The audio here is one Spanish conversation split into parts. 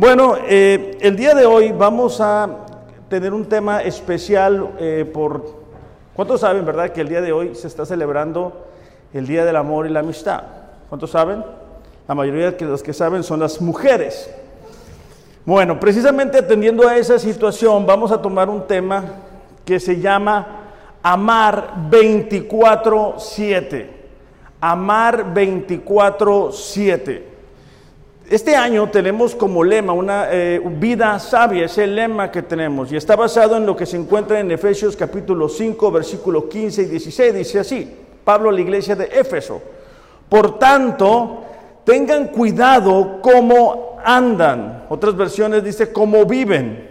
Bueno, eh, el día de hoy vamos a tener un tema especial eh, por... ¿Cuántos saben, verdad, que el día de hoy se está celebrando el Día del Amor y la Amistad? ¿Cuántos saben? La mayoría de los que saben son las mujeres. Bueno, precisamente atendiendo a esa situación, vamos a tomar un tema que se llama Amar 24-7. Amar 24-7. Este año tenemos como lema una eh, vida sabia, es el lema que tenemos y está basado en lo que se encuentra en Efesios capítulo 5, versículo 15 y 16. Dice así, Pablo a la iglesia de Éfeso. Por tanto, tengan cuidado cómo andan. Otras versiones dice cómo viven.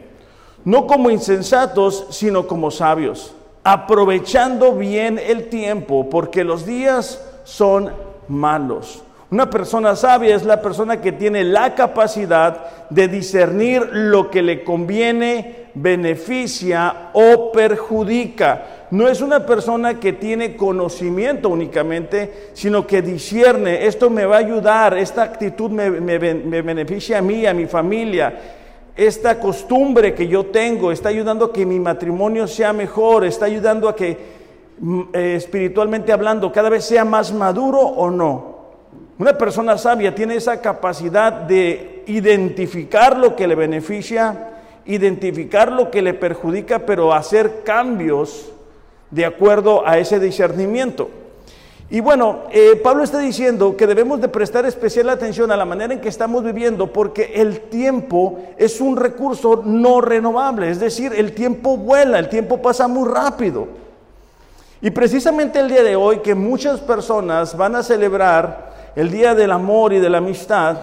No como insensatos, sino como sabios. Aprovechando bien el tiempo, porque los días son malos. Una persona sabia es la persona que tiene la capacidad de discernir lo que le conviene, beneficia o perjudica. No es una persona que tiene conocimiento únicamente, sino que discierne, esto me va a ayudar, esta actitud me, beneficia a mí, a mi familia, esta costumbre que yo tengo está ayudando a que mi matrimonio sea mejor, está ayudando a que mm, eh, espiritualmente hablando cada vez sea más maduro o no. Una persona sabia tiene esa capacidad de identificar lo que le beneficia, identificar lo que le perjudica, pero hacer cambios de acuerdo a ese discernimiento. Y bueno, eh, Pablo está diciendo que debemos de prestar especial atención a la manera en que estamos viviendo porque el tiempo es un recurso no renovable, es decir, el tiempo vuela, el tiempo pasa muy rápido. Y precisamente el día de hoy que muchas personas van a celebrar el Día del Amor y de la Amistad,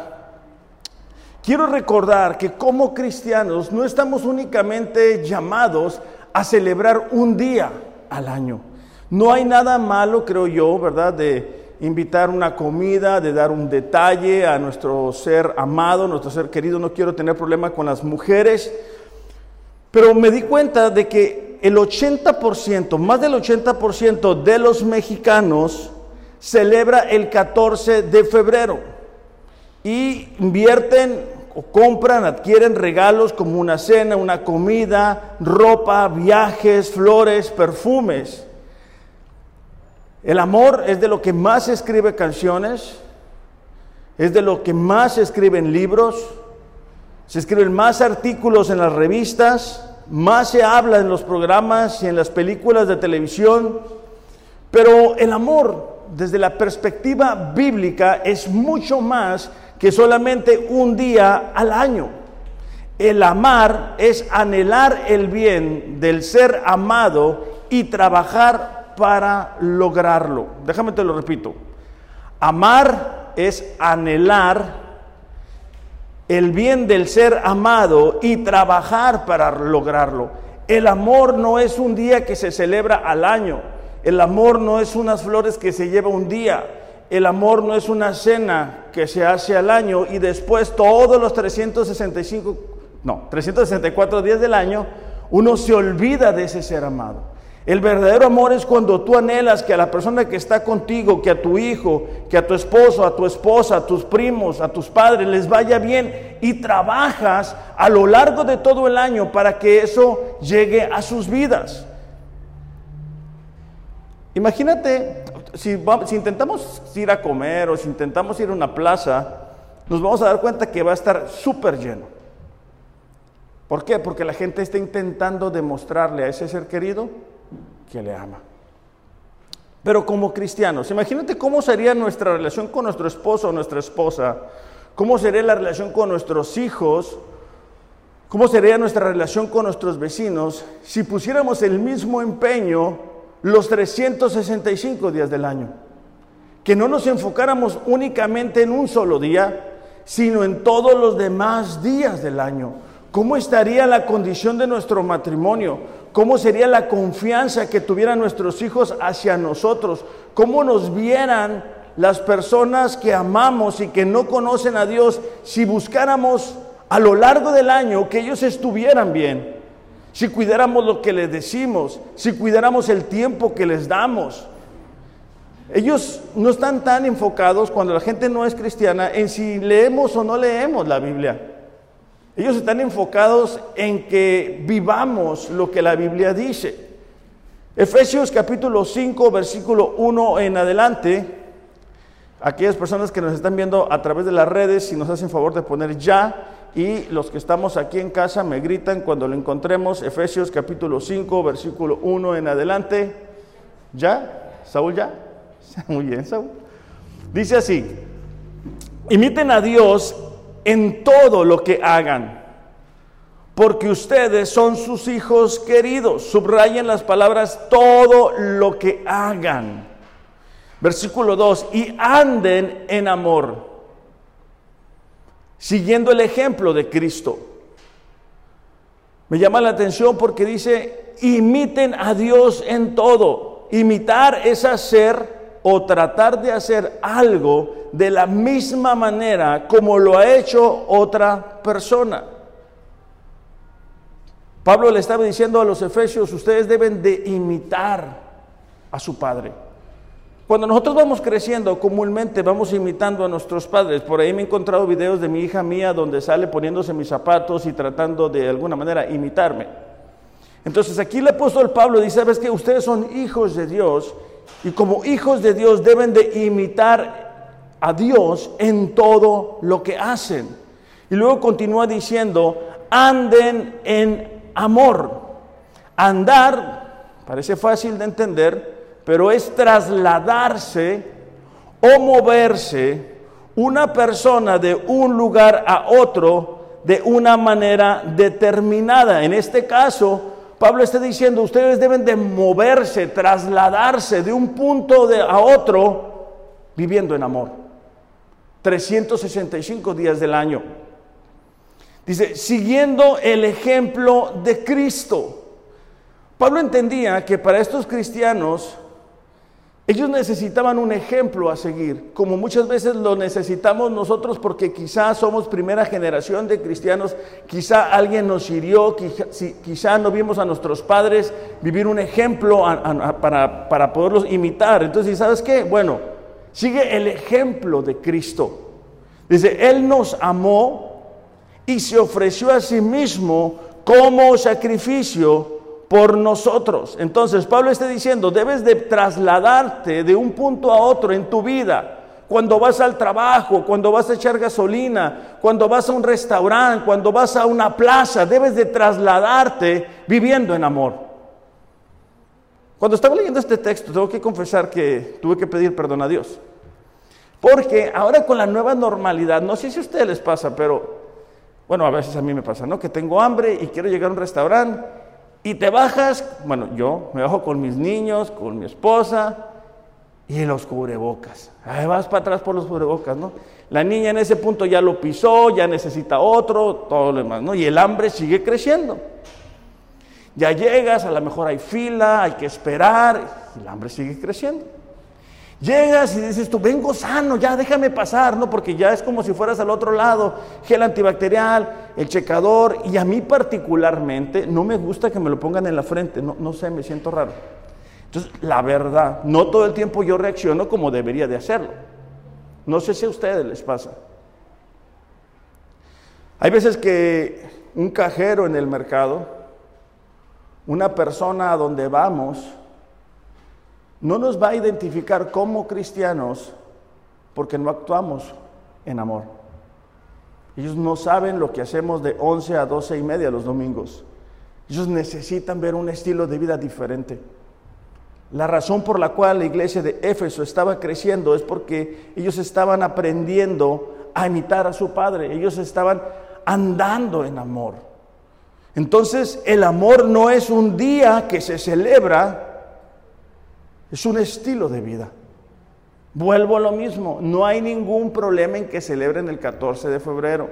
quiero recordar que como cristianos no estamos únicamente llamados a celebrar un día al año. No hay nada malo, creo yo, ¿verdad?, de invitar una comida, de dar un detalle a nuestro ser amado, nuestro ser querido. No quiero tener problema con las mujeres, pero me di cuenta de que el 80%, más del 80% de los mexicanos celebra el 14 de febrero y invierten o compran, adquieren regalos como una cena, una comida, ropa, viajes, flores, perfumes. El amor es de lo que más se escribe canciones, es de lo que más se escriben libros, se escriben más artículos en las revistas, más se habla en los programas y en las películas de televisión, pero el amor desde la perspectiva bíblica es mucho más que solamente un día al año. El amar es anhelar el bien del ser amado y trabajar para lograrlo. Déjame te lo repito. Amar es anhelar el bien del ser amado y trabajar para lograrlo. El amor no es un día que se celebra al año. El amor no es unas flores que se lleva un día. El amor no es una cena que se hace al año y después todos los 365, no, 364 días del año, uno se olvida de ese ser amado. El verdadero amor es cuando tú anhelas que a la persona que está contigo, que a tu hijo, que a tu esposo, a tu esposa, a tus primos, a tus padres les vaya bien y trabajas a lo largo de todo el año para que eso llegue a sus vidas. Imagínate, si, intentamos ir a comer o si intentamos ir a una plaza, nos vamos a dar cuenta que va a estar súper lleno. ¿Por qué? Porque la gente está intentando demostrarle a ese ser querido que le ama. Pero como cristianos, imagínate cómo sería nuestra relación con nuestro esposo o nuestra esposa, cómo sería la relación con nuestros hijos, cómo sería nuestra relación con nuestros vecinos si pusiéramos el mismo empeño los 365 días del año. Que no nos enfocáramos únicamente en un solo día, sino en todos los demás días del año. ¿Cómo estaría la condición de nuestro matrimonio? ¿Cómo sería la confianza que tuvieran nuestros hijos hacia nosotros? ¿Cómo nos vieran las personas que amamos y que no conocen a Dios si buscáramos a lo largo del año que ellos estuvieran bien? Si cuidáramos lo que les decimos, si cuidáramos el tiempo que les damos. Ellos no están tan enfocados cuando la gente no es cristiana en si leemos o no leemos la Biblia. Ellos están enfocados en que vivamos lo que la Biblia dice. Efesios capítulo 5, versículo 1 en adelante. Aquellas personas que nos están viendo a través de las redes, si nos hacen favor de poner ya, y los que estamos aquí en casa me gritan cuando lo encontremos, Efesios capítulo 5, versículo 1 en adelante. ¿Ya? ¿Saúl ya? Muy bien, Saúl. Dice así, imiten a Dios en todo lo que hagan, porque ustedes son sus hijos queridos. Subrayen las palabras todo lo que hagan. Versículo 2, y anden en amor, siguiendo el ejemplo de Cristo. Me llama la atención porque dice, imiten a Dios en todo. Imitar es hacer o tratar de hacer algo de la misma manera como lo ha hecho otra persona. Pablo le estaba diciendo a los efesios, ustedes deben de imitar a su padre. Cuando nosotros vamos creciendo, comúnmente vamos imitando a nuestros padres. Por ahí me he encontrado videos de mi hija mía donde sale poniéndose mis zapatos y tratando de alguna manera imitarme. Entonces aquí el apóstol Pablo dice, ¿sabes que Ustedes son hijos de Dios y como hijos de Dios deben de imitar a Dios en todo lo que hacen. Y luego continúa diciendo, anden en amor. Andar, parece fácil de entender, pero es trasladarse o moverse una persona de un lugar a otro de una manera determinada. En este caso, Pablo está diciendo, ustedes deben de moverse, trasladarse de un punto a otro viviendo en amor. 365 días del año. Dice, siguiendo el ejemplo de Cristo. Pablo entendía que para estos cristianos ellos necesitaban un ejemplo a seguir, como muchas veces lo necesitamos nosotros porque quizás somos primera generación de cristianos, quizá alguien nos hirió, quizá, no vimos a nuestros padres vivir un ejemplo para, para poderlos imitar. Entonces, ¿sabes qué? Bueno, sigue el ejemplo de Cristo. Dice, Él nos amó y se ofreció a sí mismo como sacrificio por nosotros. Entonces Pablo está diciendo, debes de trasladarte de un punto a otro en tu vida. Cuando vas al trabajo, cuando vas a echar gasolina, cuando vas a un restaurante, cuando vas a una plaza, debes de trasladarte viviendo en amor. Cuando estaba leyendo este texto, tengo que confesar que tuve que pedir perdón a Dios. Porque ahora con la nueva normalidad, no sé si a ustedes les pasa, pero bueno, a veces a mí me pasa, ¿no? Que tengo hambre y quiero llegar a un restaurante y te bajas, bueno, yo me bajo con mis niños, con mi esposa y los cubrebocas. Ahí vas para atrás por los cubrebocas, ¿no? La niña en ese punto ya lo pisó, ya necesita otro, todo lo demás, ¿no? Y el hambre sigue creciendo. Ya llegas, a lo mejor hay fila, hay que esperar, y el hambre sigue creciendo. Llegas y dices tú, vengo sano, ya déjame pasar, ¿no? Porque ya es como si fueras al otro lado, gel antibacterial, el checador, y a mí particularmente no me gusta que me lo pongan en la frente, no, no sé, me siento raro. Entonces, la verdad, no todo el tiempo yo reacciono como debería de hacerlo. No sé si a ustedes les pasa. Hay veces que un cajero en el mercado, una persona a donde vamos, no nos va a identificar como cristianos porque no actuamos en amor. Ellos no saben lo que hacemos de 11 a 12 y media los domingos. Ellos necesitan ver un estilo de vida diferente. La razón por la cual la iglesia de Éfeso estaba creciendo es porque ellos estaban aprendiendo a imitar a su padre. Ellos estaban andando en amor. Entonces el amor no es un día que se celebra, es un estilo de vida. Vuelvo a lo mismo, no hay ningún problema en que celebren el 14 de febrero.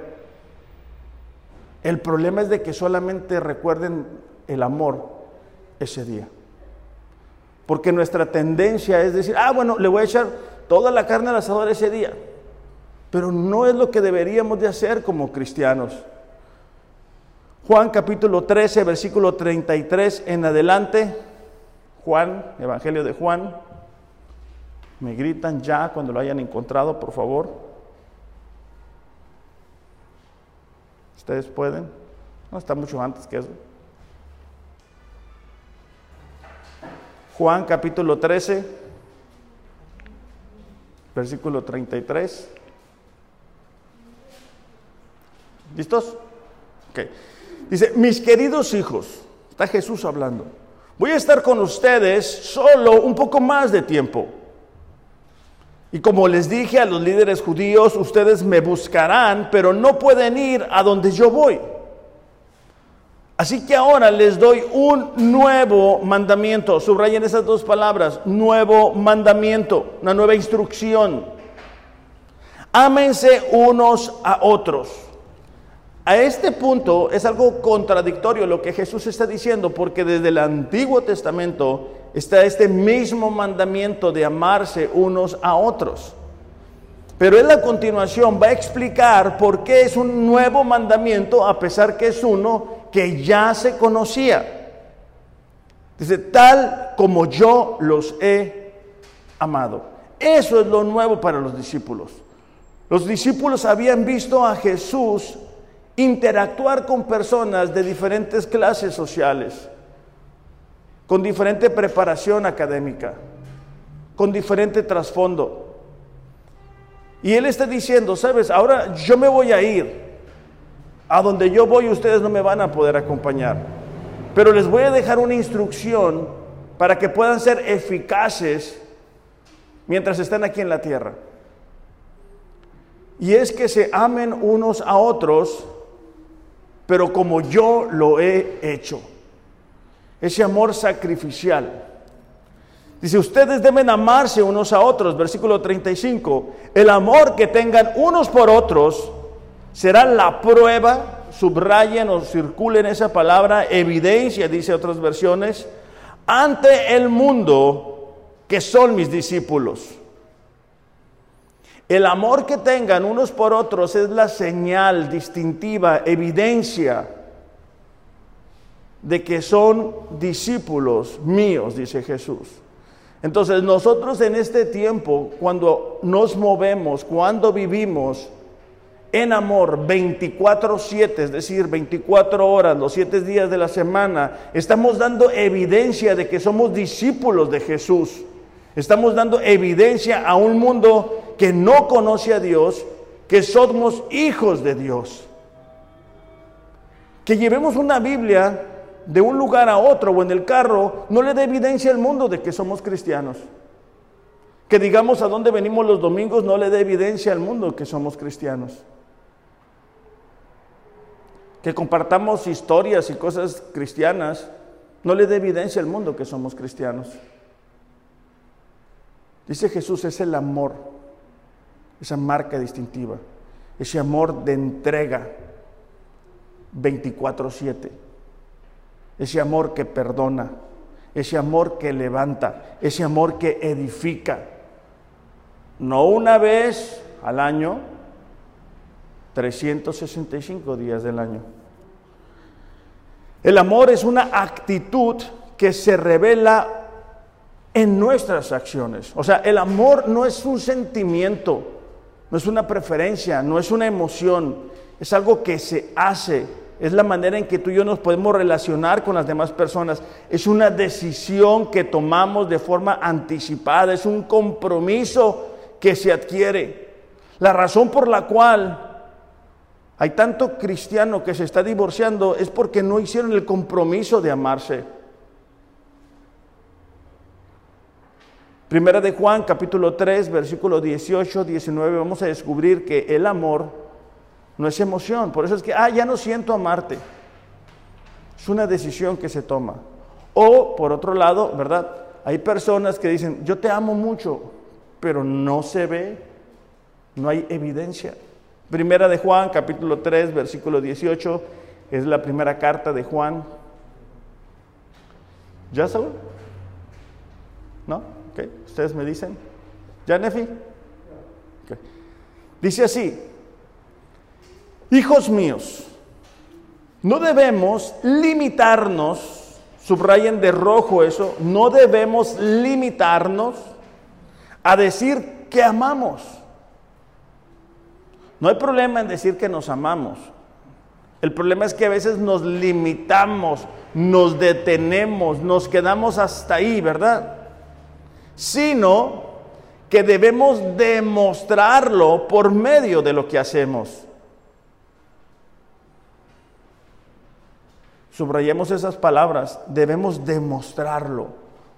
El problema es de que solamente recuerden el amor ese día. Porque nuestra tendencia es decir, ah, bueno, le voy a echar toda la carne al asador ese día. Pero no es lo que deberíamos de hacer como cristianos. Juan capítulo 13, versículo 33 en adelante. Juan, Evangelio de Juan. Me gritan ya cuando lo hayan encontrado, por favor. ¿Ustedes pueden? No, está mucho antes que eso. Juan capítulo 13, versículo 33. ¿Listos? Ok. Dice, mis queridos hijos, está Jesús hablando, voy a estar con ustedes solo un poco más de tiempo. Y como les dije a los líderes judíos, ustedes me buscarán, pero no pueden ir a donde yo voy. Así que ahora les doy un nuevo mandamiento. Subrayen esas dos palabras, nuevo mandamiento, una nueva instrucción. Ámense unos a otros. A este punto es algo contradictorio lo que Jesús está diciendo, porque desde el Antiguo Testamento está este mismo mandamiento de amarse unos a otros. Pero en la continuación va a explicar por qué es un nuevo mandamiento a pesar que es uno que ya se conocía. Dice, tal como yo los he amado. Eso es lo nuevo para los discípulos. Los discípulos habían visto a Jesús interactuar con personas de diferentes clases sociales, con diferente preparación académica, con diferente trasfondo. Y Él está diciendo, sabes, ahora yo me voy a ir a donde yo voy ustedes no me van a poder acompañar. Pero les voy a dejar una instrucción para que puedan ser eficaces mientras están aquí en la tierra. Y es que se amen unos a otros, pero como yo lo he hecho. Ese amor sacrificial. Dice, ustedes deben amarse unos a otros, versículo 35. El amor que tengan unos por otros será la prueba, subrayen o circulen esa palabra, evidencia, dice otras versiones, ante el mundo que son mis discípulos. El amor que tengan unos por otros es la señal distintiva, evidencia de que son discípulos míos, dice Jesús. Entonces nosotros en este tiempo, cuando nos movemos, cuando vivimos, en amor 24/7, es decir, 24 horas, los 7 días de la semana, estamos dando evidencia de que somos discípulos de Jesús. Estamos dando evidencia a un mundo que no conoce a Dios, que somos hijos de Dios. Que llevemos una Biblia de un lugar a otro o en el carro no le da evidencia al mundo de que somos cristianos. Que digamos a dónde venimos los domingos no le da evidencia al mundo que somos cristianos que compartamos historias y cosas cristianas, no le dé evidencia al mundo que somos cristianos. Dice Jesús, es el amor, esa marca distintiva, ese amor de entrega 24/7, ese amor que perdona, ese amor que levanta, ese amor que edifica, no una vez al año, 365 días del año. El amor es una actitud que se revela en nuestras acciones. O sea, el amor no es un sentimiento, no es una preferencia, no es una emoción, es algo que se hace, es la manera en que tú y yo nos podemos relacionar con las demás personas, es una decisión que tomamos de forma anticipada, es un compromiso que se adquiere. La razón por la cual hay tanto cristiano que se está divorciando es porque no hicieron el compromiso de amarse. Primera de Juan, capítulo 3, versículo 18, 19, vamos a descubrir que el amor no es emoción. Por eso es que, ah, ya no siento amarte. Es una decisión que se toma. O, por otro lado, ¿verdad? Hay personas que dicen, yo te amo mucho, pero no se ve, no hay evidencia. Primera de Juan, capítulo 3, versículo 18, es la primera carta de Juan. ¿Ya saben? ¿No? ¿Ustedes me dicen? ¿Ya, Nefi? Dice así, hijos míos, no debemos limitarnos, subrayen de rojo eso, no debemos limitarnos a decir que amamos no hay problema en decir que nos amamos. El problema es que a veces nos limitamos, nos detenemos, nos quedamos hasta ahí, ¿verdad? Sino que debemos demostrarlo por medio de lo que hacemos. Subrayemos esas palabras, debemos demostrarlo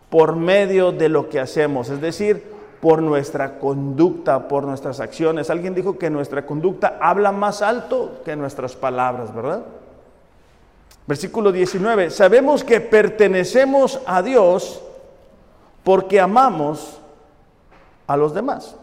por medio de lo que hacemos, es decir, por nuestra conducta, por nuestras acciones. Alguien dijo que nuestra conducta habla más alto que nuestras palabras, ¿verdad? Versículo 19, sabemos que pertenecemos a Dios porque amamos a los demás.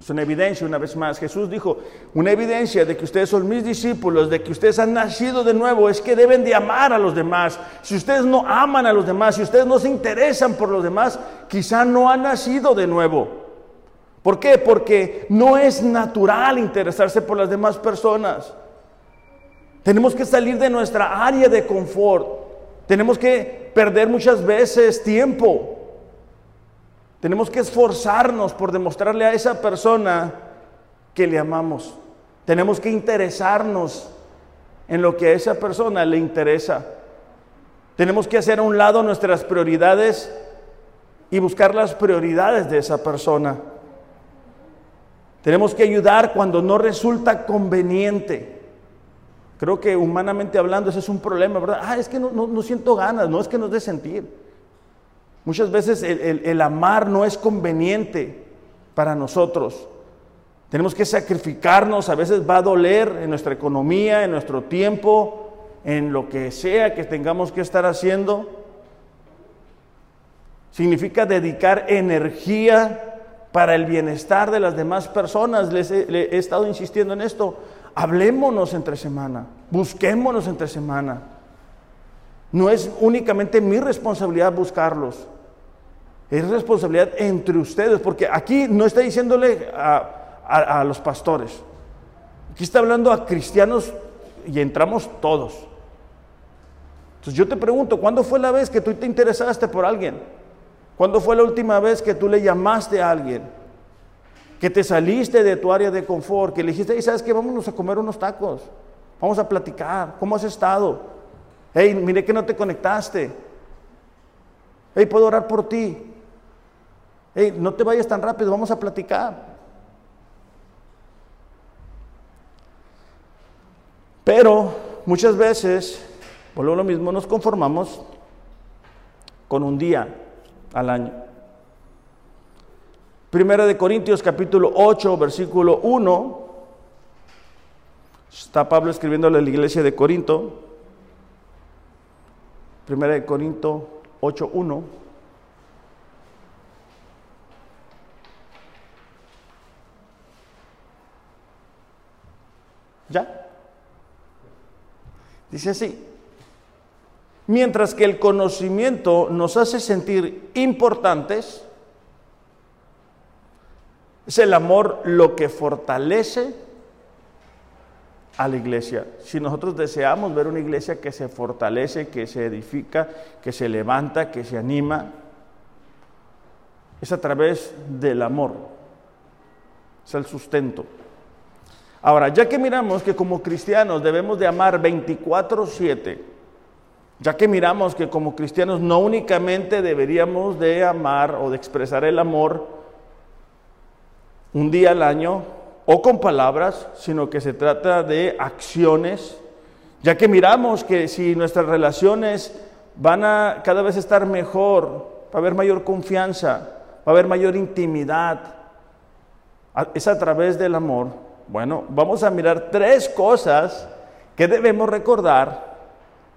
Es una evidencia, una vez más. Jesús dijo, una evidencia de que ustedes son mis discípulos, de que ustedes han nacido de nuevo, es que deben de amar a los demás. Si ustedes no aman a los demás, si ustedes no se interesan por los demás, quizá no han nacido de nuevo. ¿Por qué? Porque no es natural interesarse por las demás personas. Tenemos que salir de nuestra área de confort. Tenemos que perder muchas veces tiempo tenemos que esforzarnos por demostrarle a esa persona que le amamos. Tenemos que interesarnos en lo que a esa persona le interesa. Tenemos que hacer a un lado nuestras prioridades y buscar las prioridades de esa persona. Tenemos que ayudar cuando no resulta conveniente. Creo que humanamente hablando ese es un problema, ¿verdad? Ah, es que no, no siento ganas, no es que nos dé sentir. Muchas veces el, amar no es conveniente para nosotros. Tenemos que sacrificarnos, a veces va a doler en nuestra economía, en nuestro tiempo, en lo que sea que tengamos que estar haciendo. Significa dedicar energía para el bienestar de las demás personas. Les he estado insistiendo en esto. Hablémonos entre semana, busquémonos entre semana. No es únicamente mi responsabilidad buscarlos. Es responsabilidad entre ustedes, porque aquí no está diciéndole a, los pastores, aquí está hablando a cristianos y entramos todos. Entonces yo te pregunto, ¿cuándo fue la vez que tú te interesaste por alguien? ¿Cuándo fue la última vez que tú le llamaste a alguien? Que te saliste de tu área de confort, que le dijiste, ¿sabes qué? Vámonos a comer unos tacos, vamos a platicar, ¿cómo has estado? Hey, mire que no te conectaste. Hey, puedo orar por ti no te vayas tan rápido, vamos a platicar. Pero muchas veces, por lo mismo, nos conformamos con un día al año. Primera de Corintios capítulo 8, versículo 1. Está Pablo escribiéndole a la iglesia de Corinto. Primera de Corinto 8, 1. ¿Ya? Dice así. Mientras que el conocimiento nos hace sentir importantes, es el amor lo que fortalece a la iglesia. Si nosotros deseamos ver una iglesia que se fortalece, que se edifica, que se levanta, que se anima, es a través del amor. Es el sustento. Ahora, ya que miramos que como cristianos debemos de amar 24/7, ya que miramos que como cristianos no únicamente deberíamos de amar o de expresar el amor un día al año o con palabras, sino que se trata de acciones, ya que miramos que si nuestras relaciones van a cada vez estar mejor, va a haber mayor confianza, va a haber mayor intimidad, es a través del amor, bueno, vamos a mirar tres cosas que debemos recordar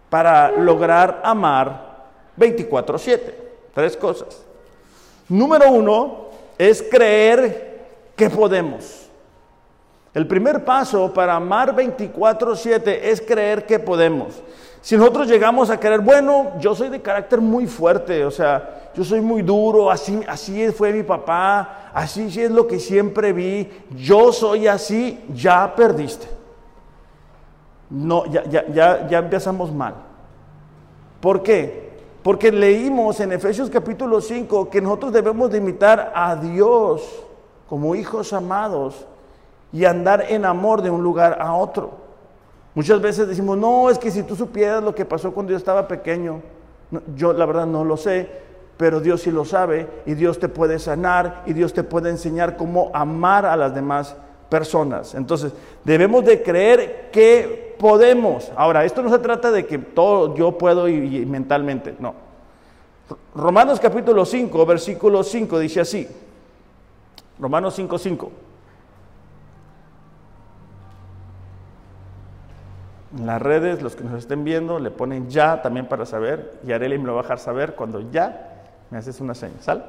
para lograr amar 24/7. Tres cosas. Número uno es creer que podemos. El primer paso para amar 24/7 es creer que podemos. Si nosotros llegamos a creer, bueno, yo soy de carácter muy fuerte, o sea, yo soy muy duro, así, así fue mi papá, así es lo que siempre vi, yo soy así, ya perdiste. No, ya, ya, ya, ya empezamos mal. ¿Por qué? Porque leímos en Efesios capítulo 5 que nosotros debemos de imitar a Dios como hijos amados y andar en amor de un lugar a otro. Muchas veces decimos, no, es que si tú supieras lo que pasó cuando yo estaba pequeño, yo la verdad no lo sé, pero Dios sí lo sabe y Dios te puede sanar y Dios te puede enseñar cómo amar a las demás personas. Entonces, debemos de creer que podemos. Ahora, esto no se trata de que todo yo puedo y, y mentalmente, no. Romanos capítulo 5, versículo 5 dice así. Romanos 5, 5. En las redes, los que nos estén viendo, le ponen ya también para saber, y Arely me lo va a dejar saber cuando ya me haces una señal. ¿Sal?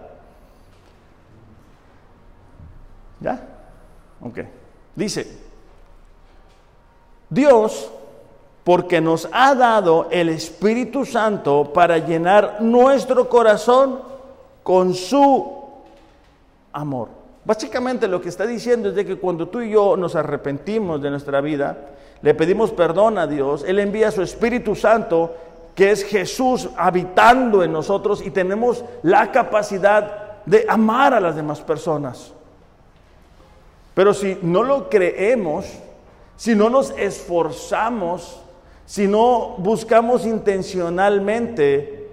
¿Ya? Ok. Dice, Dios, porque nos ha dado el Espíritu Santo para llenar nuestro corazón con su amor. Básicamente lo que está diciendo es de que cuando tú y yo nos arrepentimos de nuestra vida, le pedimos perdón a Dios, Él envía su Espíritu Santo, que es Jesús habitando en nosotros y tenemos la capacidad de amar a las demás personas. Pero si no lo creemos, si no nos esforzamos, si no buscamos intencionalmente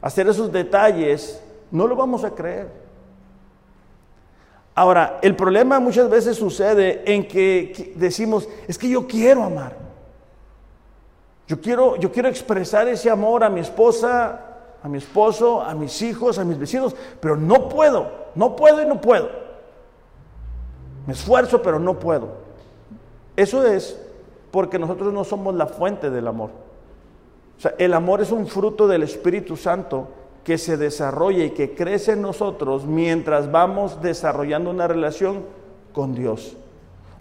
hacer esos detalles, no lo vamos a creer. Ahora, el problema muchas veces sucede en que decimos, es que yo quiero amar. Yo quiero, yo quiero expresar ese amor a mi esposa, a mi esposo, a mis hijos, a mis vecinos, pero no puedo, no puedo y no puedo. Me esfuerzo, pero no puedo. Eso es porque nosotros no somos la fuente del amor. O sea, el amor es un fruto del Espíritu Santo que se desarrolla y que crece en nosotros mientras vamos desarrollando una relación con Dios.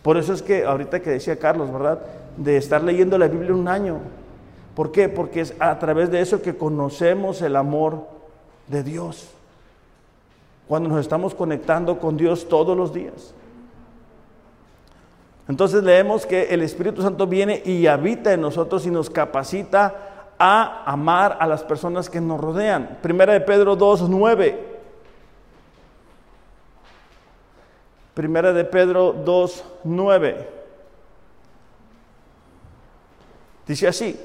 Por eso es que ahorita que decía Carlos, ¿verdad? De estar leyendo la Biblia un año. ¿Por qué? Porque es a través de eso que conocemos el amor de Dios. Cuando nos estamos conectando con Dios todos los días. Entonces leemos que el Espíritu Santo viene y habita en nosotros y nos capacita a amar a las personas que nos rodean. Primera de Pedro 2, 9. Primera de Pedro 2, 9. Dice así.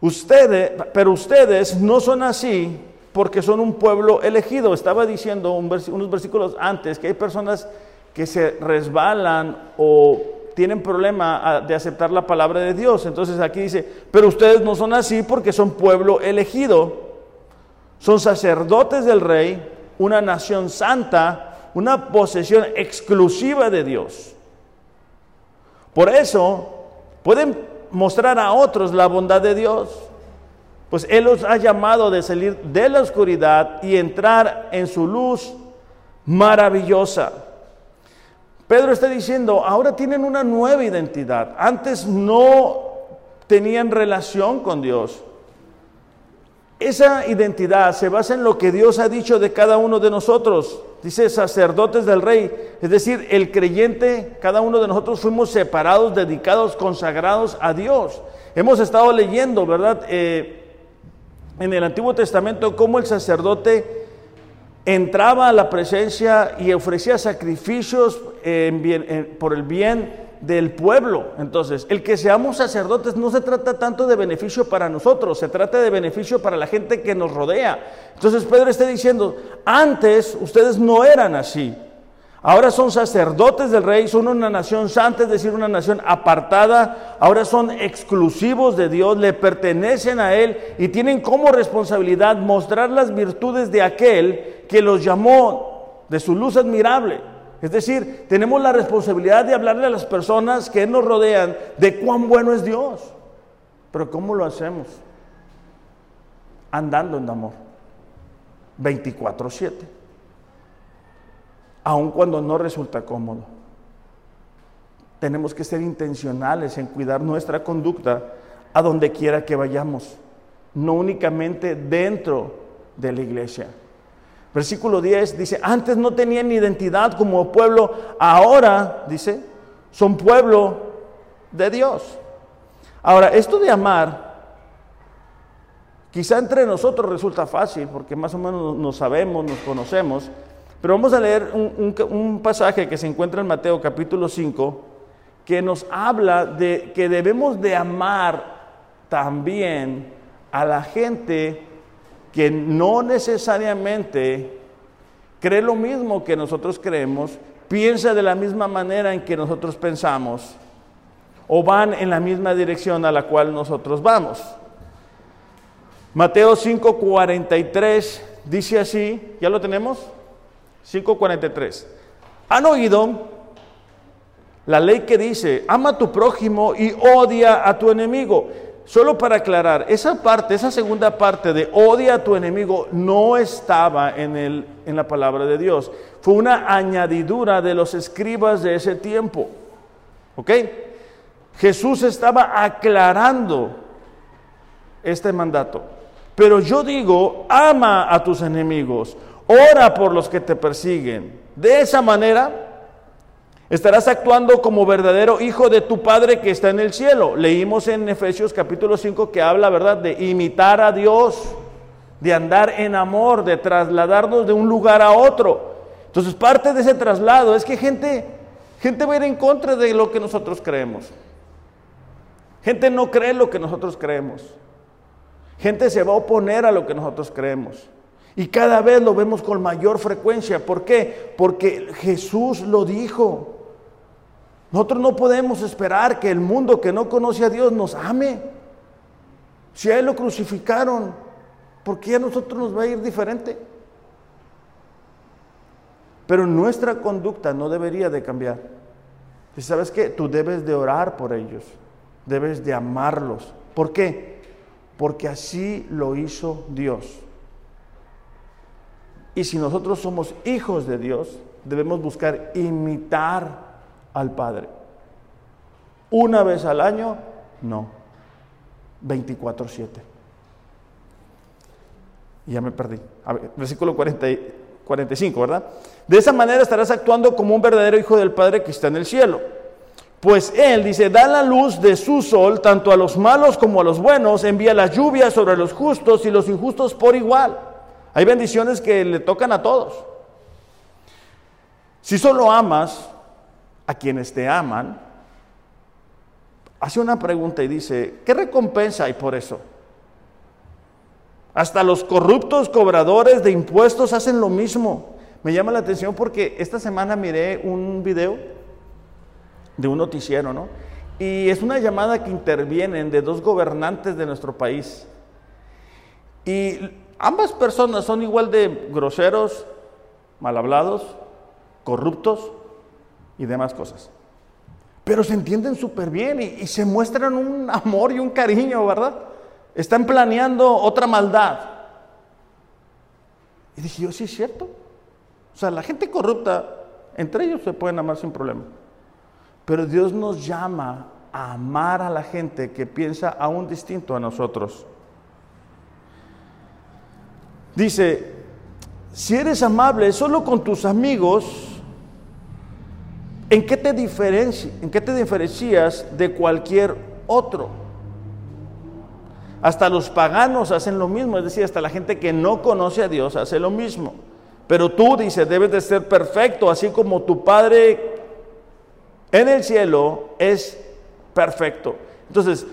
Ustedes, pero ustedes no son así porque son un pueblo elegido. Estaba diciendo unos versículos antes que hay personas que se resbalan o tienen problema de aceptar la palabra de Dios. Entonces aquí dice, pero ustedes no son así porque son pueblo elegido, son sacerdotes del rey, una nación santa, una posesión exclusiva de Dios. Por eso pueden mostrar a otros la bondad de Dios, pues Él los ha llamado de salir de la oscuridad y entrar en su luz maravillosa. Pedro está diciendo, ahora tienen una nueva identidad. Antes no tenían relación con Dios. Esa identidad se basa en lo que Dios ha dicho de cada uno de nosotros. Dice sacerdotes del rey. Es decir, el creyente, cada uno de nosotros fuimos separados, dedicados, consagrados a Dios. Hemos estado leyendo, ¿verdad? Eh, en el Antiguo Testamento cómo el sacerdote entraba a la presencia y ofrecía sacrificios por el bien del pueblo. Entonces, el que seamos sacerdotes no se trata tanto de beneficio para nosotros, se trata de beneficio para la gente que nos rodea. Entonces, Pedro está diciendo, antes ustedes no eran así. Ahora son sacerdotes del rey, son una nación santa, es decir, una nación apartada. Ahora son exclusivos de Dios, le pertenecen a Él y tienen como responsabilidad mostrar las virtudes de aquel que los llamó de su luz admirable. Es decir, tenemos la responsabilidad de hablarle a las personas que nos rodean de cuán bueno es Dios. Pero ¿cómo lo hacemos? Andando en amor. 24/7 aun cuando no resulta cómodo. Tenemos que ser intencionales en cuidar nuestra conducta a donde quiera que vayamos, no únicamente dentro de la iglesia. Versículo 10 dice, antes no tenían identidad como pueblo, ahora, dice, son pueblo de Dios. Ahora, esto de amar, quizá entre nosotros resulta fácil, porque más o menos nos sabemos, nos conocemos, pero vamos a leer un, pasaje que se encuentra en Mateo capítulo 5, que nos habla de que debemos de amar también a la gente que no necesariamente cree lo mismo que nosotros creemos, piensa de la misma manera en que nosotros pensamos o van en la misma dirección a la cual nosotros vamos. Mateo 5:43 dice así, ¿ya lo tenemos? 5:43. ¿Han oído la ley que dice, ama a tu prójimo y odia a tu enemigo? Solo para aclarar, esa parte, esa segunda parte de odia a tu enemigo no estaba en, el, en la palabra de Dios. Fue una añadidura de los escribas de ese tiempo. ¿Ok? Jesús estaba aclarando este mandato. Pero yo digo, ama a tus enemigos, ora por los que te persiguen. De esa manera estarás actuando como verdadero hijo de tu Padre que está en el cielo. Leímos en Efesios capítulo 5 que habla, ¿verdad?, de imitar a Dios, de andar en amor, de trasladarnos de un lugar a otro. Entonces, parte de ese traslado es que gente, gente va a ir en contra de lo que nosotros creemos. Gente no cree lo que nosotros creemos. Gente se va a oponer a lo que nosotros creemos. Y cada vez lo vemos con mayor frecuencia. ¿Por qué? Porque Jesús lo dijo. Nosotros no podemos esperar que el mundo que no conoce a Dios nos ame. Si a Él lo crucificaron, ¿por qué a nosotros nos va a ir diferente? Pero nuestra conducta no debería de cambiar. Y sabes qué, tú debes de orar por ellos debes de amarlos. ¿Por qué? Porque así lo hizo Dios. Y si nosotros somos hijos de Dios, debemos buscar imitar al Padre. Una vez al año, no. 24-7. Ya me perdí. Versículo 40, 45, ¿verdad? De esa manera estarás actuando como un verdadero hijo del Padre que está en el cielo. Pues Él dice, da la luz de su sol tanto a los malos como a los buenos, envía la lluvia sobre los justos y los injustos por igual. Hay bendiciones que le tocan a todos. Si solo amas a quienes te aman, hace una pregunta y dice, ¿qué recompensa hay por eso? Hasta los corruptos cobradores de impuestos hacen lo mismo. Me llama la atención porque esta semana miré un video de un noticiero, ¿no? Y es una llamada que intervienen de dos gobernantes de nuestro país. Y ambas personas son igual de groseros, mal hablados, corruptos y demás cosas. Pero se entienden súper bien y, y, se muestran un amor y un cariño, ¿verdad? Están planeando otra maldad. Y dije yo, sí es cierto. O sea, la gente corrupta, entre ellos se pueden amar sin problema. Pero Dios nos llama a amar a la gente que piensa aún distinto a nosotros. Dice, si eres amable solo con tus amigos, ¿en qué te, ¿en qué te diferencias de cualquier otro? Hasta los paganos hacen lo mismo, es decir, hasta la gente que no conoce a Dios hace lo mismo. Pero tú, dice, debes de ser perfecto, así como tu Padre en el cielo es perfecto. Entonces,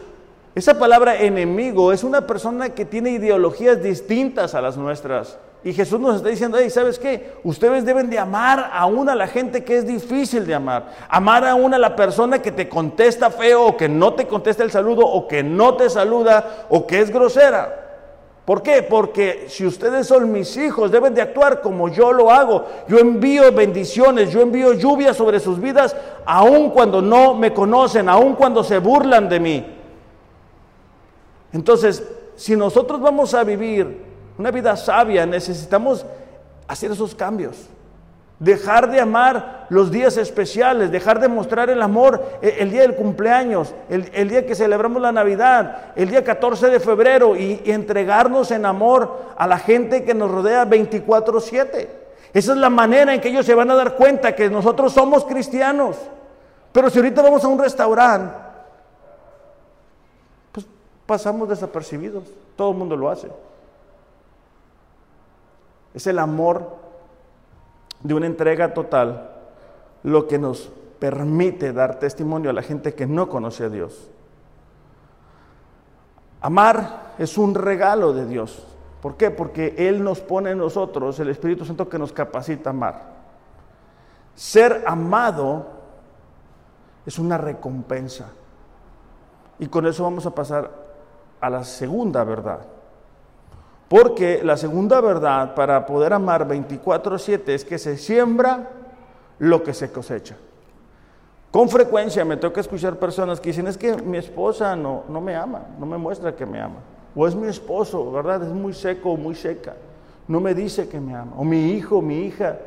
esa palabra enemigo es una persona que tiene ideologías distintas a las nuestras. Y Jesús nos está diciendo, hey, ¿sabes qué? Ustedes deben de amar aún a la gente que es difícil de amar. Amar aún a la persona que te contesta feo o que no te contesta el saludo o que no te saluda o que es grosera. ¿Por qué? Porque si ustedes son mis hijos, deben de actuar como yo lo hago. Yo envío bendiciones, yo envío lluvia sobre sus vidas, aun cuando no me conocen, aun cuando se burlan de mí. Entonces, si nosotros vamos a vivir una vida sabia, necesitamos hacer esos cambios. Dejar de amar los días especiales, dejar de mostrar el amor eh, el, día del cumpleaños, el, día que celebramos la Navidad, el día 14 de febrero y, y entregarnos en amor a la gente que nos rodea 24/7. Esa es la manera en que ellos se van a dar cuenta que nosotros somos cristianos. Pero si ahorita vamos a un restaurante, pues pasamos desapercibidos. Todo el mundo lo hace. Es el amor de una entrega total lo que nos permite dar testimonio a la gente que no conoce a Dios. Amar es un regalo de Dios. ¿Por qué? Porque Él nos pone en nosotros el Espíritu Santo que nos capacita a amar. Ser amado es una recompensa. Y con eso vamos a pasar a la segunda verdad. Porque la segunda verdad para poder amar 24/7 es que se siembra lo que se cosecha. Con frecuencia me toca escuchar personas que dicen, es que mi esposa no, no me ama, no me muestra que me ama. O es mi esposo, ¿verdad? Es muy seco o muy seca. No me dice que me ama. O mi hijo, mi hija,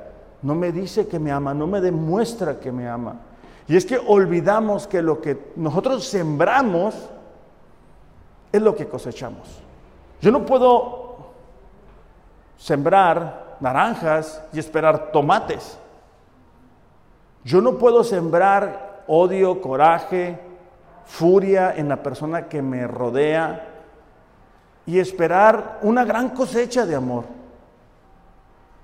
no me dice que me ama, no me demuestra que me ama. Y es que olvidamos que lo que nosotros sembramos es lo que cosechamos. Yo no puedo sembrar naranjas y esperar tomates. Yo no puedo sembrar odio, coraje, furia en la persona que me rodea y esperar una gran cosecha de amor.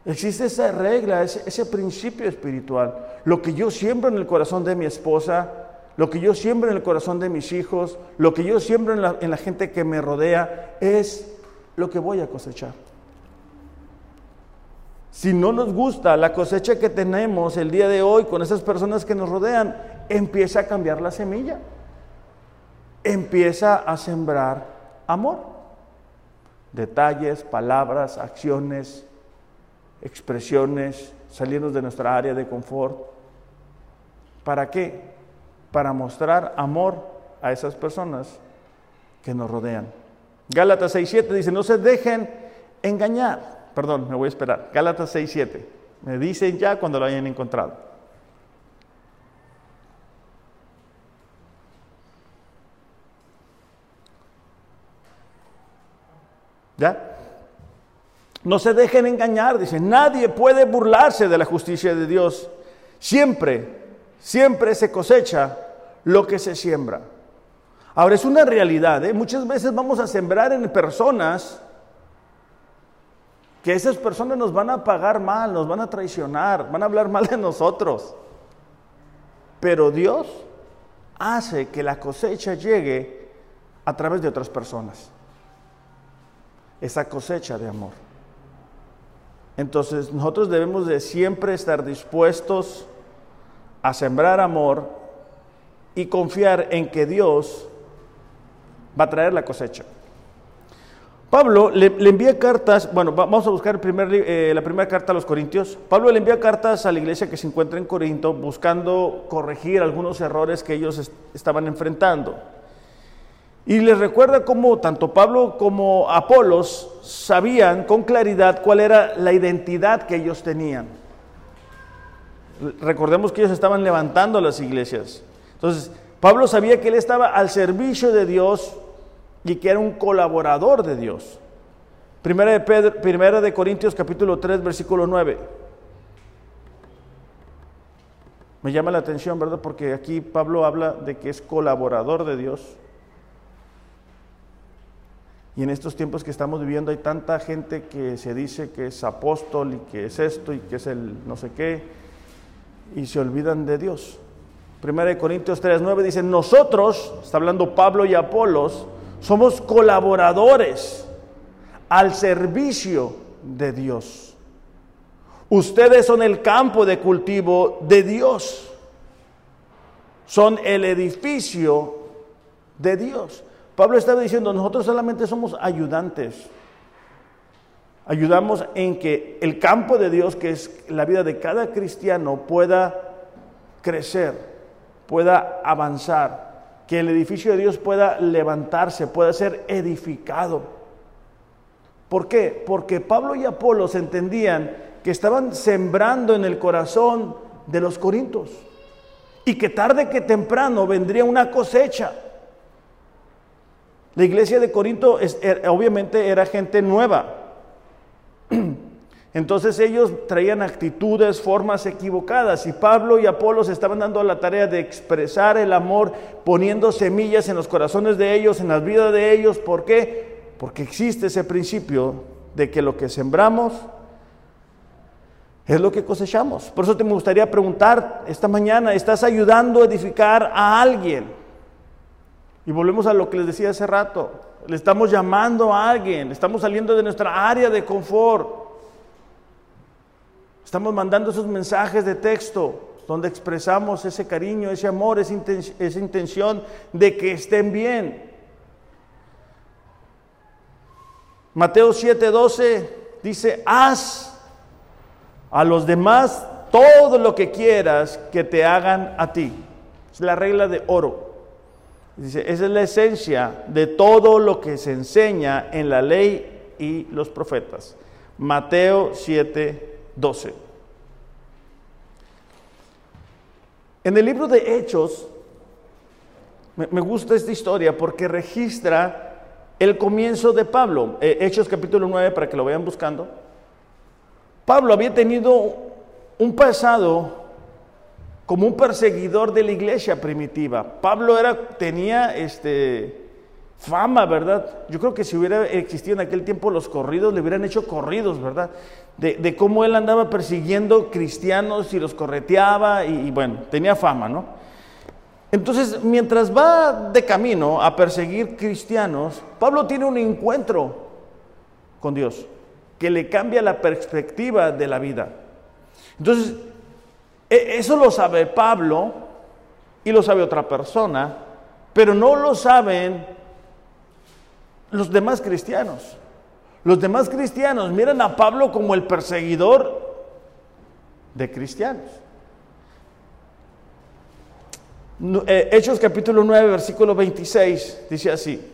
Existe esa regla, ese, principio espiritual. Lo que yo siembro en el corazón de mi esposa, lo que yo siembro en el corazón de mis hijos, lo que yo siembro en la, en la gente que me rodea, es lo que voy a cosechar. Si no nos gusta la cosecha que tenemos el día de hoy con esas personas que nos rodean, empieza a cambiar la semilla. Empieza a sembrar amor. Detalles, palabras, acciones, expresiones, salirnos de nuestra área de confort. ¿Para qué? Para mostrar amor a esas personas que nos rodean. Gálatas 6.7 dice, no se dejen engañar. Perdón, me voy a esperar. Gálatas 6.7. Me dicen ya cuando lo hayan encontrado. ¿Ya? No se dejen engañar, dice, nadie puede burlarse de la justicia de Dios. Siempre, siempre se cosecha lo que se siembra. Ahora es una realidad, ¿eh? muchas veces vamos a sembrar en personas que esas personas nos van a pagar mal, nos van a traicionar, van a hablar mal de nosotros. Pero Dios hace que la cosecha llegue a través de otras personas. Esa cosecha de amor. Entonces nosotros debemos de siempre estar dispuestos a sembrar amor y confiar en que Dios va a traer la cosecha. Pablo le, envía cartas, bueno, vamos a buscar eh, la primera carta a los Corintios. Pablo le envía cartas a la iglesia que se encuentra en Corinto buscando corregir algunos errores que ellos estaban enfrentando. Y les recuerda cómo tanto Pablo como Apolos sabían con claridad cuál era la identidad que ellos tenían. Recordemos que ellos estaban levantando las iglesias. Entonces, Pablo sabía que él estaba al servicio de Dios y que era un colaborador de Dios. Primera de, Pedro, primera de Corintios capítulo 3, versículo 9. Me llama la atención, ¿verdad? Porque aquí Pablo habla de que es colaborador de Dios. Y en estos tiempos que estamos viviendo hay tanta gente que se dice que es apóstol y que es esto y que es el no sé qué y se olvidan de Dios. Primera de Corintios 3:9 dice, "Nosotros, está hablando Pablo y Apolos, somos colaboradores al servicio de Dios. Ustedes son el campo de cultivo de Dios. Son el edificio de Dios. Pablo estaba diciendo, nosotros solamente somos ayudantes. Ayudamos en que el campo de Dios, que es la vida de cada cristiano, pueda crecer, pueda avanzar, que el edificio de Dios pueda levantarse, pueda ser edificado. ¿Por qué? Porque Pablo y Apolos entendían que estaban sembrando en el corazón de los corintos y que tarde que temprano vendría una cosecha. La iglesia de Corinto er, obviamente era gente nueva. Entonces ellos traían actitudes, formas equivocadas y Pablo y Apolos estaban dando la tarea de expresar el amor, poniendo semillas en los corazones de ellos, en las vidas de ellos. ¿Por qué? Porque existe ese principio de que lo que sembramos Es lo que cosechamos. Por eso te me gustaría preguntar esta mañana, ¿estás ayudando a edificar a alguien? Y volvemos a lo que les decía hace rato. Le estamos llamando a alguien, estamos saliendo de nuestra área de confort. Estamos mandando esos mensajes de texto donde expresamos ese cariño, ese amor, esa, intención de que estén bien. Mateo 7:12 dice, haz a los demás todo lo que quieras que te hagan a ti. Es la regla de oro. Dice, esa es la esencia de todo lo que se enseña en la ley y los profetas. Mateo 7:12. En el libro de Hechos, me, gusta esta historia porque registra el comienzo de Pablo. Eh, Hechos capítulo 9, para que lo vayan buscando. Pablo había tenido un pasado como un perseguidor de la iglesia primitiva. Pablo era, tenía este, fama, ¿verdad? Yo creo que si hubiera existido en aquel tiempo los corridos, le hubieran hecho corridos, ¿verdad? De, cómo él andaba persiguiendo cristianos y los correteaba y, bueno, tenía fama, ¿no? Entonces, mientras va de camino a perseguir cristianos, Pablo tiene un encuentro con Dios que le cambia la perspectiva de la vida. Entonces, e, eso lo sabe Pablo y lo sabe otra persona, pero no lo saben los demás cristianos. Los demás cristianos miran a Pablo como el perseguidor de cristianos. Eh, Hechos capítulo 9, versículo 26, dice así.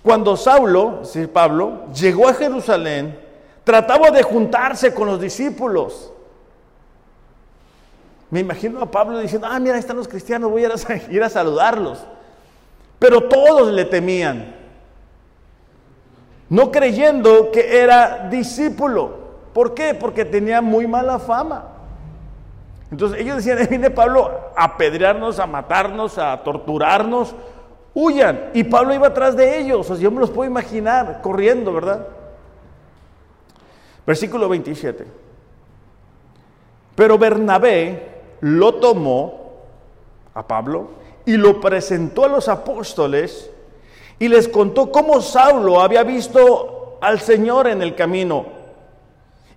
Cuando Saulo, es Pablo, llegó a Jerusalén, trataba de juntarse con los discípulos. Me imagino a Pablo diciendo, ah, mira, ahí están los cristianos, voy a ir a saludarlos. Pero todos le temían no creyendo que era discípulo. ¿Por qué? Porque tenía muy mala fama. Entonces ellos decían, viene Pablo a apedrearnos, a matarnos, a torturarnos, huyan. Y Pablo iba atrás de ellos, o sea, yo me los puedo imaginar corriendo, ¿verdad? Versículo 27. Pero Bernabé lo tomó a Pablo y lo presentó a los apóstoles y les contó cómo Saulo había visto al Señor en el camino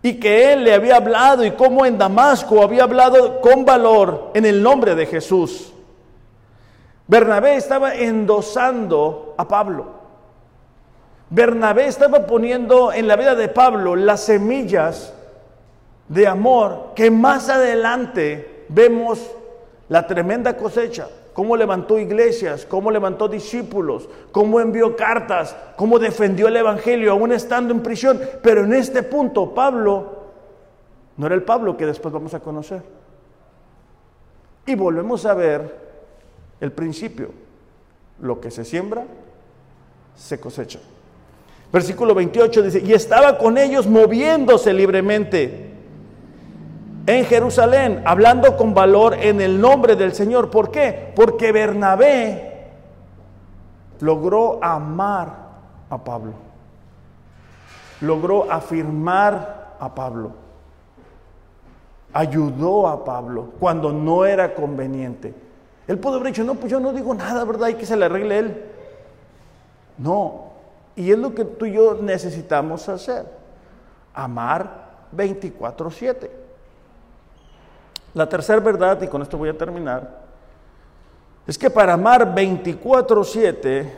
y que él le había hablado y cómo en Damasco había hablado con valor en el nombre de Jesús. Bernabé estaba endosando a Pablo. Bernabé estaba poniendo en la vida de Pablo las semillas de amor que más adelante vemos la tremenda cosecha cómo levantó iglesias, cómo levantó discípulos, cómo envió cartas, cómo defendió el Evangelio aún estando en prisión. Pero en este punto Pablo no era el Pablo que después vamos a conocer. Y volvemos a ver el principio. Lo que se siembra, se cosecha. Versículo 28 dice, y estaba con ellos moviéndose libremente en Jerusalén, hablando con valor en el nombre del Señor. ¿Por qué? Porque Bernabé logró amar a Pablo, logró afirmar a Pablo, ayudó a Pablo cuando no era conveniente. Él pudo haber dicho, no, pues yo no digo nada, ¿verdad? Hay que se le arregle él. No, y es lo que tú y yo necesitamos hacer, amar 24/7. La tercera verdad, y con esto voy a terminar, es que para amar 24/7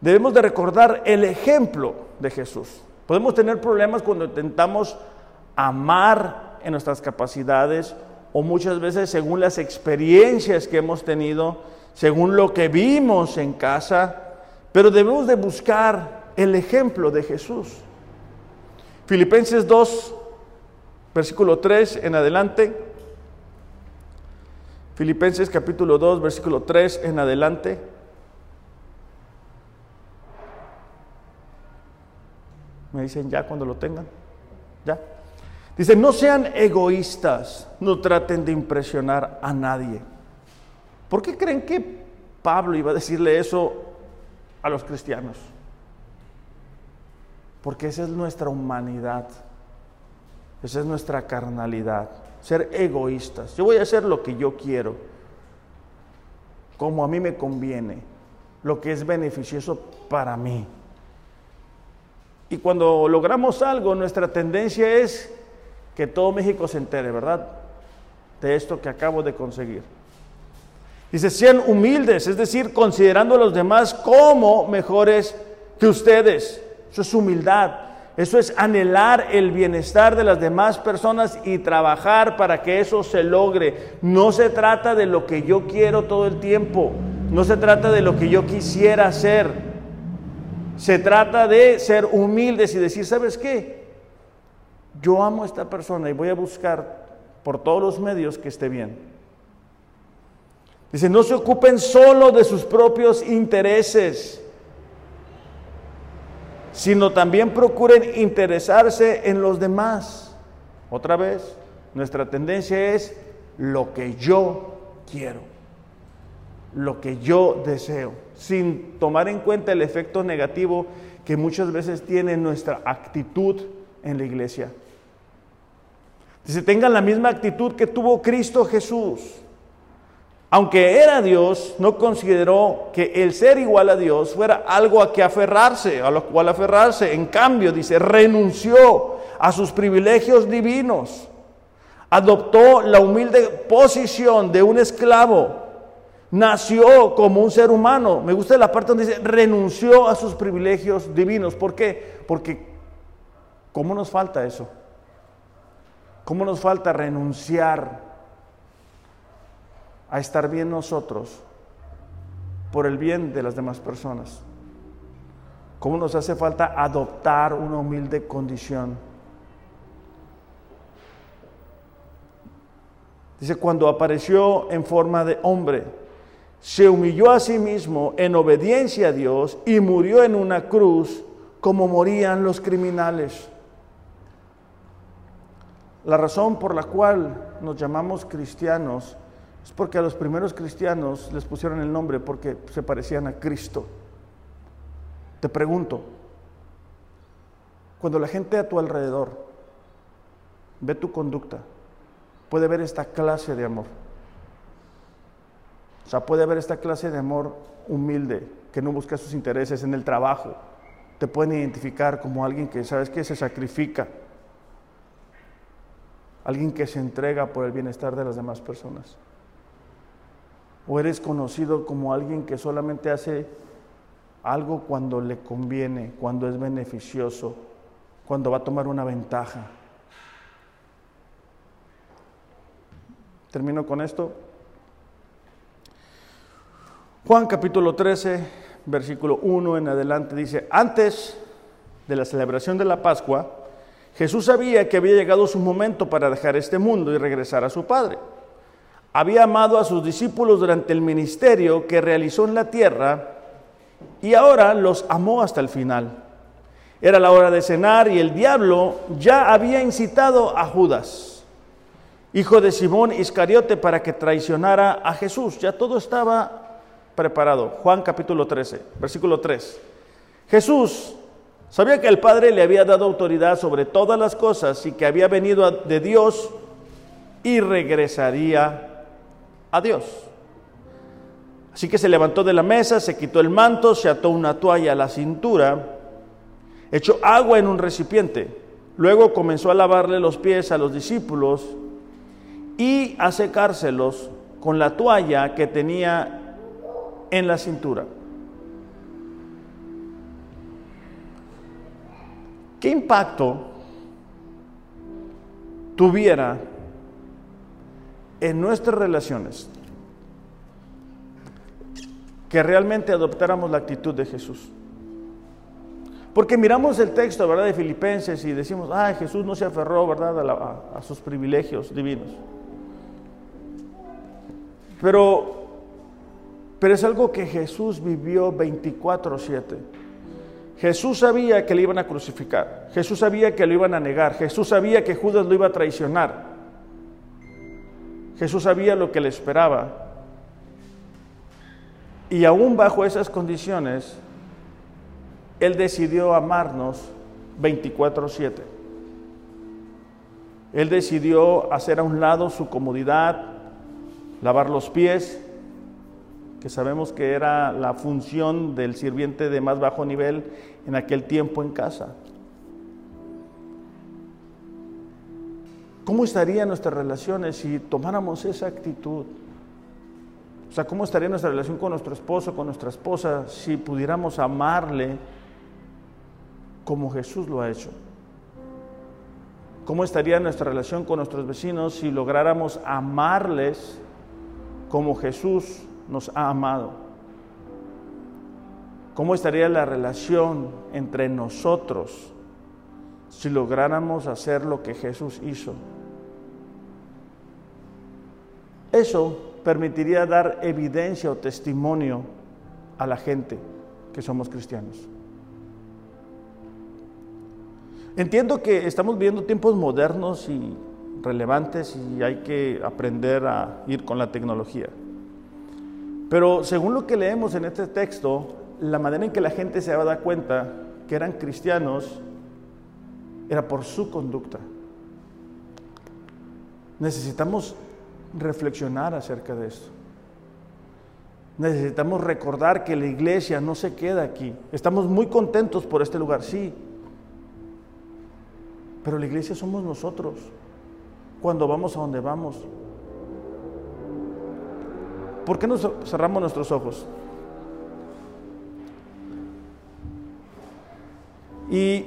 debemos de recordar el ejemplo de Jesús. Podemos tener problemas cuando intentamos amar en nuestras capacidades o muchas veces según las experiencias que hemos tenido, según lo que vimos en casa, pero debemos de buscar el ejemplo de Jesús. Filipenses 2, versículo 3 en adelante. Filipenses capítulo 2, versículo 3 en adelante. Me dicen ya cuando lo tengan. Ya. Dice, no sean egoístas, no traten de impresionar a nadie. ¿Por qué creen que Pablo iba a decirle eso a los cristianos? Porque esa es nuestra humanidad. Esa es nuestra carnalidad, ser egoístas. Yo voy a hacer lo que yo quiero, como a mí me conviene, lo que es beneficioso para mí. Y cuando logramos algo, nuestra tendencia es que todo México se entere, ¿verdad? De esto que acabo de conseguir. Dice, sean humildes, es decir, considerando a los demás como mejores que ustedes. Eso es humildad. Eso es anhelar el bienestar de las demás personas y trabajar para que eso se logre. No se trata de lo que yo quiero todo el tiempo. No se trata de lo que yo quisiera hacer. Se trata de ser humildes y decir, ¿sabes qué? Yo amo a esta persona y voy a buscar por todos los medios que esté bien. Dice, no se ocupen solo de sus propios intereses, sino también procuren interesarse en los demás. Otra vez, nuestra tendencia es lo que yo quiero, lo que yo deseo, sin tomar en cuenta el efecto negativo que muchas veces tiene nuestra actitud en la iglesia. Dice, tengan la misma actitud que tuvo Cristo Jesús aunque era Dios, no consideró que el ser igual a Dios fuera algo a que aferrarse, a lo cual aferrarse. En cambio, dice, renunció a sus privilegios divinos, adoptó la humilde posición de un esclavo, nació como un ser humano. Me gusta la parte donde dice, renunció a sus privilegios divinos. ¿Por qué? Porque, ¿cómo nos falta eso? ¿Cómo nos falta renunciar? A estar bien nosotros por el bien de las demás personas. ¿Cómo nos hace falta adoptar una humilde condición? Dice, cuando apareció en forma de hombre, se humilló a sí mismo en obediencia a Dios y murió en una cruz como morían los criminales. La razón por la cual nos llamamos cristianos es porque a los primeros cristianos les pusieron el nombre porque se parecían a Cristo. Te pregunto, cuando la gente a tu alrededor ve tu conducta, puede ver esta clase de amor. O sea, puede haber esta clase de amor humilde, que no busca sus intereses en el trabajo. Te pueden identificar como alguien que, ¿sabes que Se sacrifica. Alguien que se entrega por el bienestar de las demás personas. ¿O eres conocido como alguien que solamente hace algo cuando le conviene, cuando es beneficioso, cuando va a tomar una ventaja? Termino con esto. Juan capítulo 13, versículo 1 en adelante dice, antes de la celebración de la Pascua, Jesús sabía que había llegado su momento para dejar este mundo y regresar a su Padre había amado a sus discípulos durante el ministerio que realizó en la tierra y ahora los amó hasta el final. Era la hora de cenar y el diablo ya había incitado a Judas, hijo de Simón Iscariote, para que traicionara a Jesús. Ya todo estaba preparado. Juan capítulo 13, versículo 3. Jesús sabía que el Padre le había dado autoridad sobre todas las cosas y que había venido de Dios y regresaría a Dios. Así que se levantó de la mesa, se quitó el manto, se ató una toalla a la cintura, echó agua en un recipiente, luego comenzó a lavarle los pies a los discípulos y a secárselos con la toalla que tenía en la cintura. ¿Qué impacto tuviera en nuestras relaciones que realmente adoptáramos la actitud de Jesús. Porque miramos el texto, ¿verdad?, de Filipenses y decimos, ah, Jesús no se aferró, ¿verdad?, a, sus privilegios divinos. Pero, pero es algo que Jesús vivió 24/7. Jesús sabía que le iban a crucificar, Jesús sabía que lo iban a negar, Jesús sabía que Judas lo iba a traicionar. Jesús sabía lo que le esperaba. Y aún bajo esas condiciones, Él decidió amarnos 24/7. Él decidió hacer a un lado su comodidad, lavar los pies, que sabemos que era la función del sirviente de más bajo nivel en aquel tiempo en casa. ¿Cómo estarían nuestras relaciones si tomáramos esa actitud? O sea, ¿cómo estaría nuestra relación con nuestro esposo, con nuestra esposa, si pudiéramos amarle como Jesús lo ha hecho? ¿Cómo estaría nuestra relación con nuestros vecinos si lográramos amarles como Jesús nos ha amado? ¿Cómo estaría la relación entre nosotros si lográramos hacer lo que Jesús hizo? Eso permitiría dar evidencia o testimonio a la gente que somos cristianos. Entiendo que estamos viviendo tiempos modernos y relevantes y hay que aprender a ir con la tecnología. Pero según lo que leemos en este texto, la manera en que la gente se va a cuenta que eran cristianos era por su conducta. Necesitamos reflexionar acerca de esto. Necesitamos recordar que la iglesia no se queda aquí. Estamos muy contentos por este lugar, sí. Pero la iglesia somos nosotros cuando vamos a donde vamos. ¿Por qué nos cerramos nuestros ojos? Y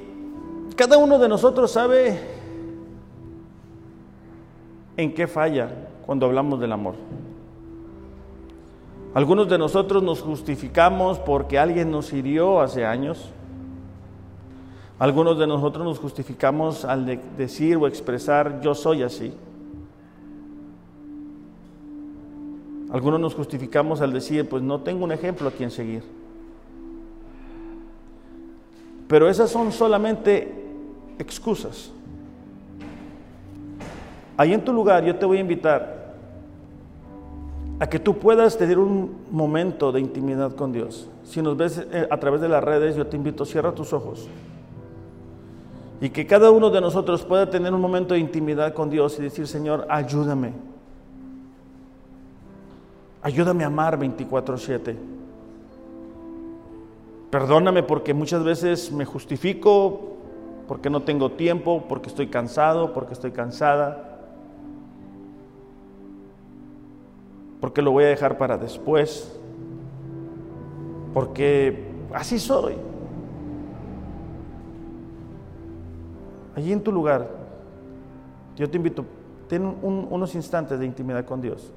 cada uno de nosotros sabe en qué falla cuando hablamos del amor. Algunos de nosotros nos justificamos porque alguien nos hirió hace años. Algunos de nosotros nos justificamos al decir o expresar yo soy así. Algunos nos justificamos al decir pues no tengo un ejemplo a quien seguir. Pero esas son solamente excusas. Ahí en tu lugar yo te voy a invitar a que tú puedas tener un momento de intimidad con Dios. Si nos ves eh, a través de las redes, yo te invito, cierra tus ojos. Y que cada uno de nosotros pueda tener un momento de intimidad con Dios y decir, Señor, ayúdame. Ayúdame a amar 24/7. Perdóname porque muchas veces me justifico, porque no tengo tiempo, porque estoy cansado, porque estoy cansada. Porque lo voy a dejar para después, porque así soy. Allí en tu lugar, yo te invito, ten unos instantes de intimidad con Dios.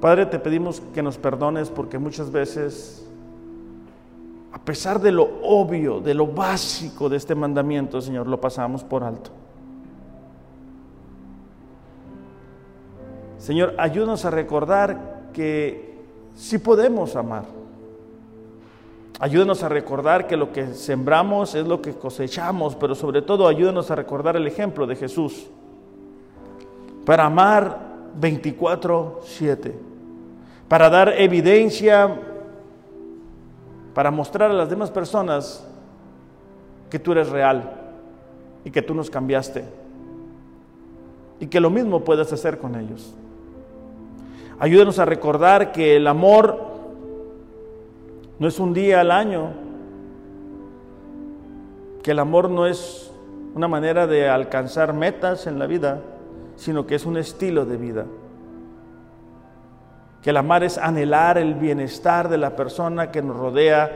Padre, te pedimos que nos perdones porque muchas veces, a pesar de lo obvio, de lo básico de este mandamiento, Señor, lo pasamos por alto. Señor, ayúdanos a recordar que sí podemos amar. Ayúdanos a recordar que lo que sembramos es lo que cosechamos, pero sobre todo ayúdanos a recordar el ejemplo de Jesús para amar 24-7 para dar evidencia, para mostrar a las demás personas que tú eres real y que tú nos cambiaste y que lo mismo puedes hacer con ellos. Ayúdanos a recordar que el amor no es un día al año, que el amor no es una manera de alcanzar metas en la vida, sino que es un estilo de vida que el amar es anhelar el bienestar de la persona que nos rodea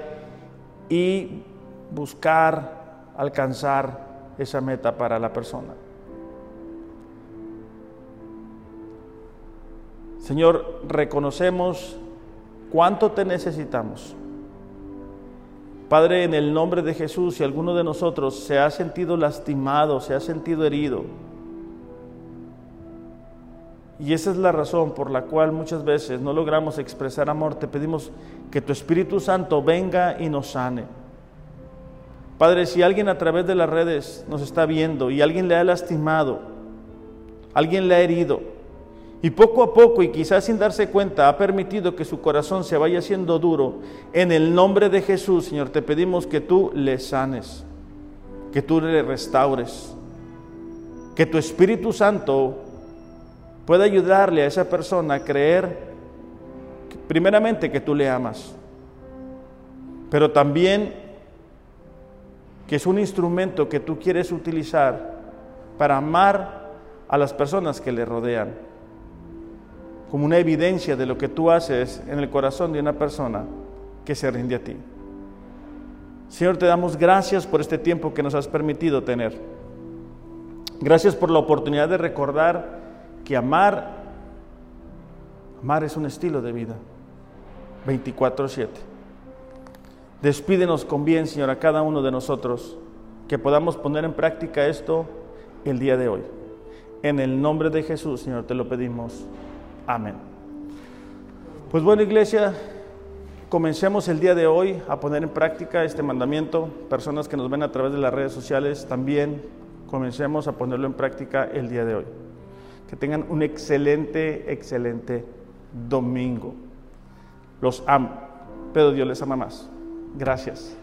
y buscar alcanzar esa meta para la persona. Señor, reconocemos cuánto te necesitamos. Padre, en el nombre de Jesús, si alguno de nosotros se ha sentido lastimado, se ha sentido herido, y esa es la razón por la cual muchas veces no logramos expresar amor. Te pedimos que tu Espíritu Santo venga y nos sane. Padre, si alguien a través de las redes nos está viendo y alguien le ha lastimado, alguien le ha herido, y poco a poco y quizás sin darse cuenta ha permitido que su corazón se vaya haciendo duro, en el nombre de Jesús, Señor, te pedimos que tú le sanes, que tú le restaures, que tu Espíritu Santo pueda ayudarle a esa persona a creer, primeramente, que tú le amas, pero también que es un instrumento que tú quieres utilizar para amar a las personas que le rodean, como una evidencia de lo que tú haces en el corazón de una persona que se rinde a ti. Señor, te damos gracias por este tiempo que nos has permitido tener. Gracias por la oportunidad de recordar que amar, amar es un estilo de vida. 24/7. Despídenos con bien, Señor, a cada uno de nosotros, que podamos poner en práctica esto el día de hoy. En el nombre de Jesús, Señor, te lo pedimos. Amén. Pues bueno, iglesia, comencemos el día de hoy a poner en práctica este mandamiento. Personas que nos ven a través de las redes sociales, también comencemos a ponerlo en práctica el día de hoy. Que tengan un excelente, excelente domingo. Los amo, pero Dios les ama más. Gracias.